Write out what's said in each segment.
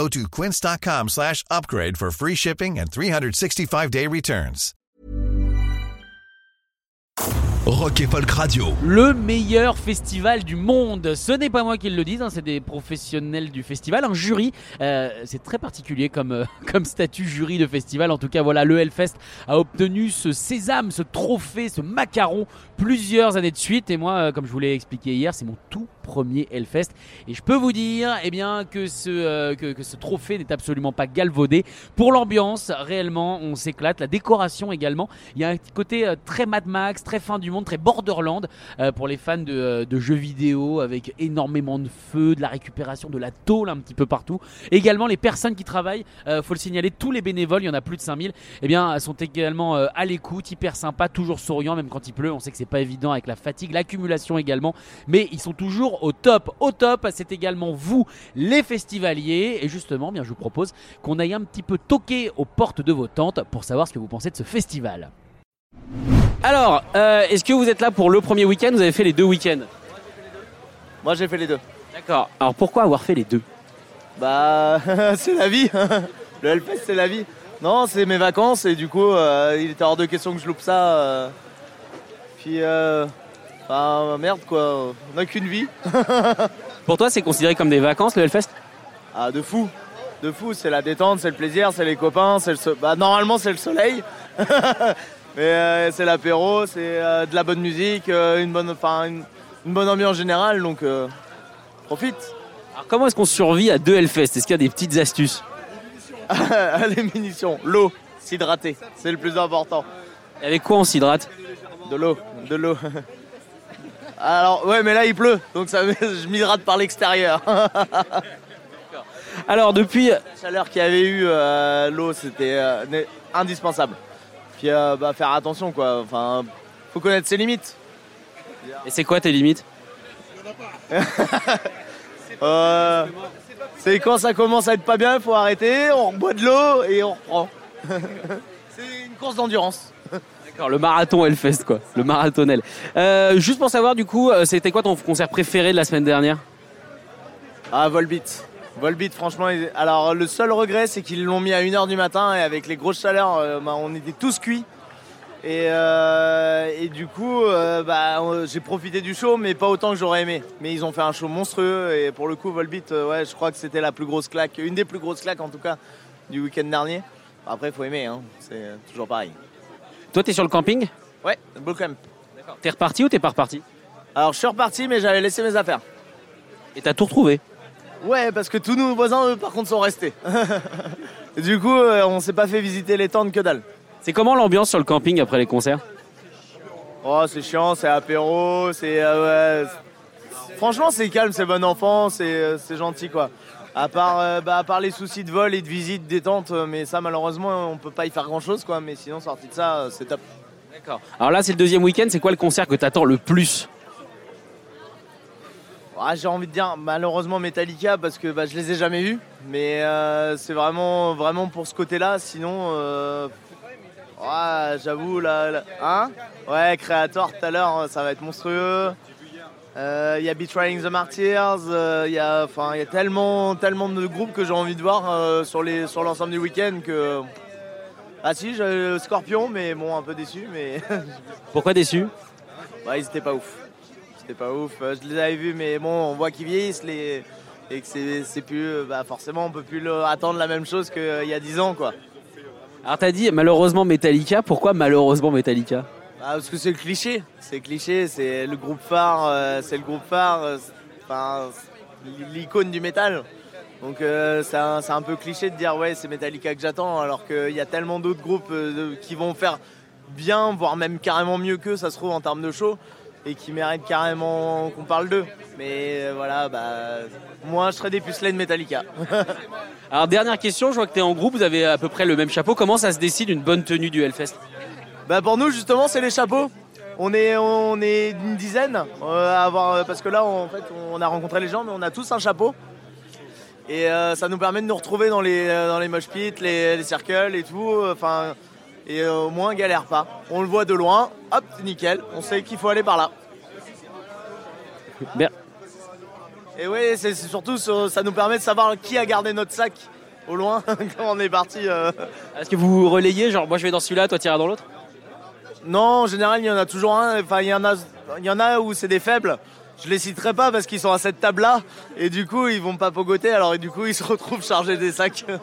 Go to quince.com slash upgrade for free shipping and 365-day returns. Rock et Folk Radio. Le meilleur festival du monde. Ce n'est pas moi qui le dis, hein, c'est des professionnels du festival, un jury. Euh, c'est très particulier comme, euh, comme statut jury de festival. En tout cas, voilà, le Hellfest a obtenu ce sésame, ce trophée, ce macaron plusieurs années de suite. Et moi, euh, comme je vous l'ai expliqué hier, c'est mon tout premier Hellfest. Et je peux vous dire eh bien, que, ce, euh, que, ce trophée n'est absolument pas galvaudé. Pour l'ambiance, réellement, on s'éclate. La décoration également. Il y a un côté euh, très Mad Max, très fin du monde, très Borderland euh, pour les fans de, euh, de jeux vidéo avec énormément de feu, de la récupération, de la tôle un petit peu partout. Également, les personnes qui travaillent, euh, faut le signaler, tous les bénévoles, il y en a plus de 5000, eh bien, sont également à l'écoute, hyper sympas, toujours souriants, même quand il pleut. On sait que c'est pas évident avec la fatigue, l'accumulation également, mais ils sont toujours au top. Au top, c'est également vous, les festivaliers. Et justement, bien, je vous propose qu'on aille un petit peu toquer aux portes de vos tentes pour savoir ce que vous pensez de ce festival. Alors, euh, est-ce que vous êtes là pour le premier week-end? Vous avez fait les deux week-ends? Moi j'ai fait les deux. D'accord. Alors pourquoi avoir fait les deux? Bah c'est la vie. Le Hellfest c'est la vie. Non, c'est mes vacances et du coup euh, il était hors de question que je loupe ça. euh. Puis euh, bah, merde quoi, on n'a qu'une vie. Pour toi, c'est considéré comme des vacances le Hellfest? Ah de fou. De fou, c'est la détente, c'est le plaisir, c'est les copains, c'est le so- bah, normalement c'est le soleil. Mais euh, c'est l'apéro, c'est euh, de la bonne musique, euh, une bonne une, une bonne ambiance générale donc profite. Alors comment est-ce qu'on survit à deux Hellfest? Est-ce qu'il y a des petites astuces? Les munitions, l'eau, s'hydrater, c'est le plus important. Et Avec quoi on s'hydrate? De l'eau, de l'eau. Alors, ouais, mais là il pleut, donc ça, je m'hydrate par l'extérieur. Alors depuis, La chaleur qu'il y avait eu, euh, l'eau, c'était euh, indispensable. Puis, euh, bah, faire attention, quoi. Enfin, faut connaître ses limites. et c'est quoi tes limites? C'est quand ça commence à être pas bien, il faut arrêter, on boit de l'eau et on reprend. c'est une course d'endurance. Le marathon Hellfest quoi, le marathonel. Euh, juste pour savoir du coup, euh, c'était quoi ton concert préféré de la semaine dernière? Ah, Volbeat. Volbeat, franchement, alors le seul regret, c'est qu'ils l'ont mis à 1h du matin et avec les grosses chaleurs, euh, bah, on était tous cuits. Et, du coup, bah, j'ai profité du show, mais pas autant que j'aurais aimé. Mais ils ont fait un show monstrueux et pour le coup, Volbeat, ouais, je crois que c'était la plus grosse claque, une des plus grosses claques en tout cas du week-end dernier. Après, il faut aimer, hein, c'est toujours pareil. Toi t'es sur le camping Ouais, beau camp. T'es reparti ou t'es pas reparti Alors, je suis reparti, mais j'avais laissé mes affaires. Et t'as tout retrouvé Ouais, parce que tous nos voisins, eux, par contre, sont restés. Du coup, euh, on s'est pas fait visiter les tentes que dalle. C'est comment l'ambiance sur le camping après les concerts Oh, c'est chiant, c'est apéro, c'est. euh, ouais, Franchement, c'est calme, c'est bon enfant, c'est euh, c'est gentil, quoi. À part, euh, bah, à part les soucis de vol et de visite des tentes, euh, mais ça, malheureusement, on peut pas y faire grand chose, quoi. Mais sinon, sorti de ça, euh, c'est top. D'accord. Alors là c'est le deuxième week-end, c'est quoi le concert que t'attends le plus? Ah, J'ai envie de dire, malheureusement, Metallica, parce que bah, je les ai jamais vus. Mais euh, c'est vraiment, vraiment pour ce côté-là. Sinon, euh, ouais, j'avoue, là, là- Hein? Ouais, Creator tout à l'heure, ça va être monstrueux. Euh, Il y a Betraying the Martyrs, euh, il y a, enfin, il y a tellement, tellement de groupes que j'ai envie de voir euh, sur l'ensemble du week-end que. Ah si, j'ai Scorpion, mais bon, un peu déçu, mais Pourquoi déçu? Ouais, ils étaient pas ouf. C'était pas ouf. Je les avais vus, mais bon, on voit qu'ils vieillissent les... et que c'est plus. Bah, forcément, on peut plus le- attendre la même chose qu'il y a 10 ans, quoi. Alors t'as dit malheureusement Metallica, pourquoi malheureusement Metallica? Ah, parce que c'est le cliché. C'est cliché, c'est le groupe phare, euh, c'est le groupe phare, euh, enfin, l'icône du métal. Donc euh, c'est un, peu cliché de dire ouais c'est Metallica que j'attends alors qu'il y a tellement d'autres groupes qui vont faire bien, voire même carrément mieux qu'eux, ça se trouve en termes de show, et qui méritent carrément qu'on parle d'eux. Mais voilà, bah, moi je serais des pucelets de Metallica. Alors dernière question, je vois que t'es en groupe, vous avez à peu près le même chapeau. Comment ça se décide une bonne tenue du Hellfest? Bah pour nous justement c'est les chapeaux. On est, on est une dizaine euh, à avoir, parce que là en fait on a rencontré les gens mais on a tous un chapeau. Et euh, ça nous permet de nous retrouver dans les, euh, dans les mosh pits, les, les circles et tout. Enfin, et euh, au moins on galère pas. On le voit de loin, hop, c'est nickel, on sait qu'il faut aller par là. Bien. Et oui, c'est c'est surtout ça ça nous permet de savoir qui a gardé notre sac au loin quand on est parti. euh. Est-ce que vous relayez Genre, moi je vais dans celui-là, toi tu iras dans l'autre? Non, en général, il y en a toujours un. Enfin, il y en a, il y en a où c'est des faibles. Je les citerai pas parce qu'ils sont à cette table-là et du coup ils vont pas pogoter. Alors et du coup ils se retrouvent chargés des sacs.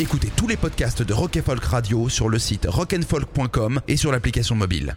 Écoutez tous les podcasts de Rock and Folk Radio sur le site rockandfolk.com et sur l'application mobile.